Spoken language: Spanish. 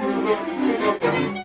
No,